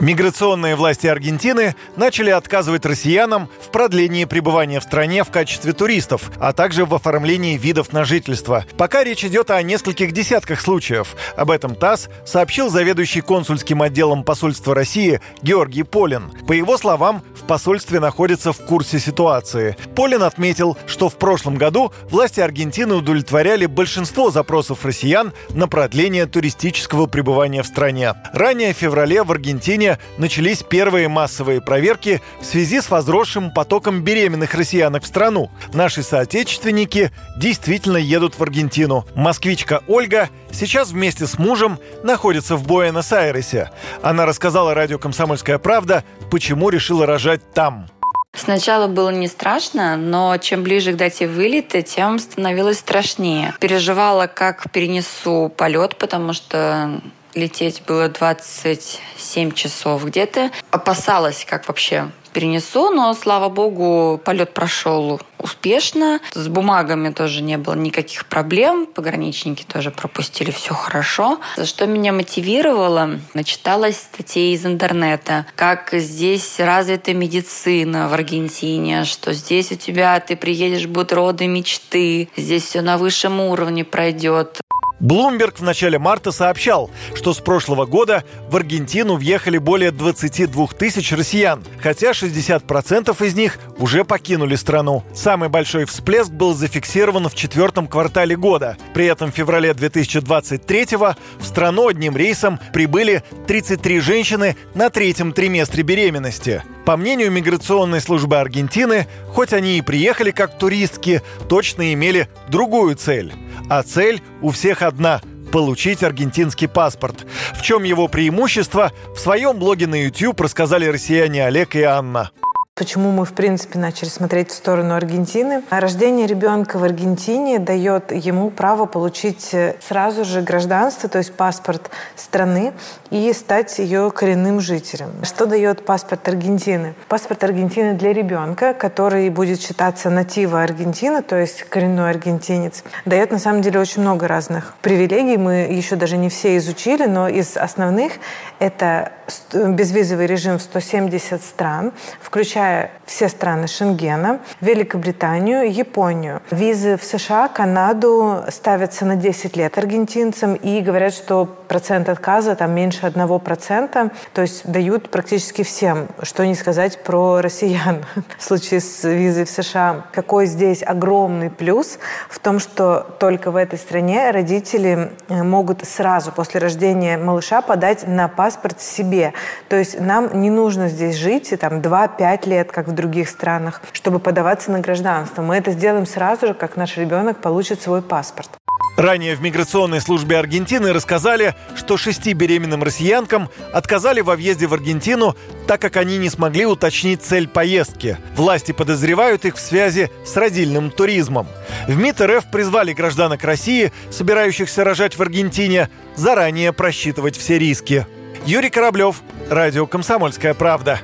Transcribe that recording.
Миграционные власти Аргентины начали отказывать россиянам в продлении пребывания в стране в качестве туристов, а также в оформлении видов на жительство. Пока речь идет о нескольких десятках случаев. Об этом ТАСС сообщил заведующий консульским отделом посольства России Георгий Полин. По его словам, в посольстве находится в курсе ситуации. Полин отметил, что в прошлом году власти Аргентины удовлетворяли большинство запросов россиян на продление туристического пребывания в стране. Ранее в феврале в Аргентине начались первые массовые проверки в связи с возросшим потоком беременных россиянок в страну. Наши соотечественники действительно едут в Аргентину. Москвичка Ольга сейчас вместе с мужем находится в Буэнос-Айресе. Она рассказала радио «Комсомольская правда», почему решила рожать там. Сначала было не страшно, но чем ближе к дате вылета, тем становилось страшнее. Переживала, как перенесу полет, потому что лететь было 27 часов где-то. Опасалась, как вообще перенесу, но, слава богу, полет прошел успешно. С бумагами тоже не было никаких проблем. Пограничники тоже пропустили все хорошо. За что меня мотивировало? Начиталась статей из интернета, как здесь развита медицина в Аргентине, что здесь у тебя ты приедешь, будут роды мечты, здесь все на высшем уровне пройдет. Блумберг в начале марта сообщал, что с прошлого года в Аргентину въехали более 22 тысяч россиян, хотя 60% из них уже покинули страну. Самый большой всплеск был зафиксирован в четвертом квартале года. При этом в феврале 2023 в страну одним рейсом прибыли 33 женщины на третьем триместре беременности. По мнению миграционной службы Аргентины, хоть они и приехали как туристки, точно имели другую цель. А цель у всех одна – получить аргентинский паспорт. В чем его преимущество, в своем блоге на YouTube рассказали россияне Олег и Анна. Почему мы, в принципе, начали смотреть в сторону Аргентины? Рождение ребенка в Аргентине дает ему право получить э, сразу же гражданство, то есть паспорт страны, и стать ее коренным жителем. Что дает паспорт Аргентины? Паспорт Аргентины для ребенка, который будет считаться натива Аргентины, то есть коренной аргентинец, дает на самом деле очень много разных привилегий. Мы еще даже не все изучили, но из основных это безвизовый режим в 170 стран, включая все страны Шенгена, Великобританию, Японию. Визы в США, Канаду ставятся на 10 лет аргентинцам и говорят, что процент отказа там меньше 1%, то есть дают практически всем. Что не сказать про россиян в случае с визой в США. Какой здесь огромный плюс в том, что только в этой стране родители э, могут сразу после рождения малыша подать на паспорт себе. То есть нам не нужно здесь жить и там 2-5 лет, как в других странах, чтобы подаваться на гражданство. Мы это сделаем сразу же, как наш ребенок получит свой паспорт. Ранее в миграционной службе Аргентины рассказали, что шести беременным россиянкам отказали во въезде в Аргентину, так как они не смогли уточнить цель поездки. Власти подозревают их в связи с родильным туризмом. В МИД РФ призвали гражданок России, собирающихся рожать в Аргентине, заранее просчитывать все риски. Юрий Кораблев, Радио «Комсомольская правда».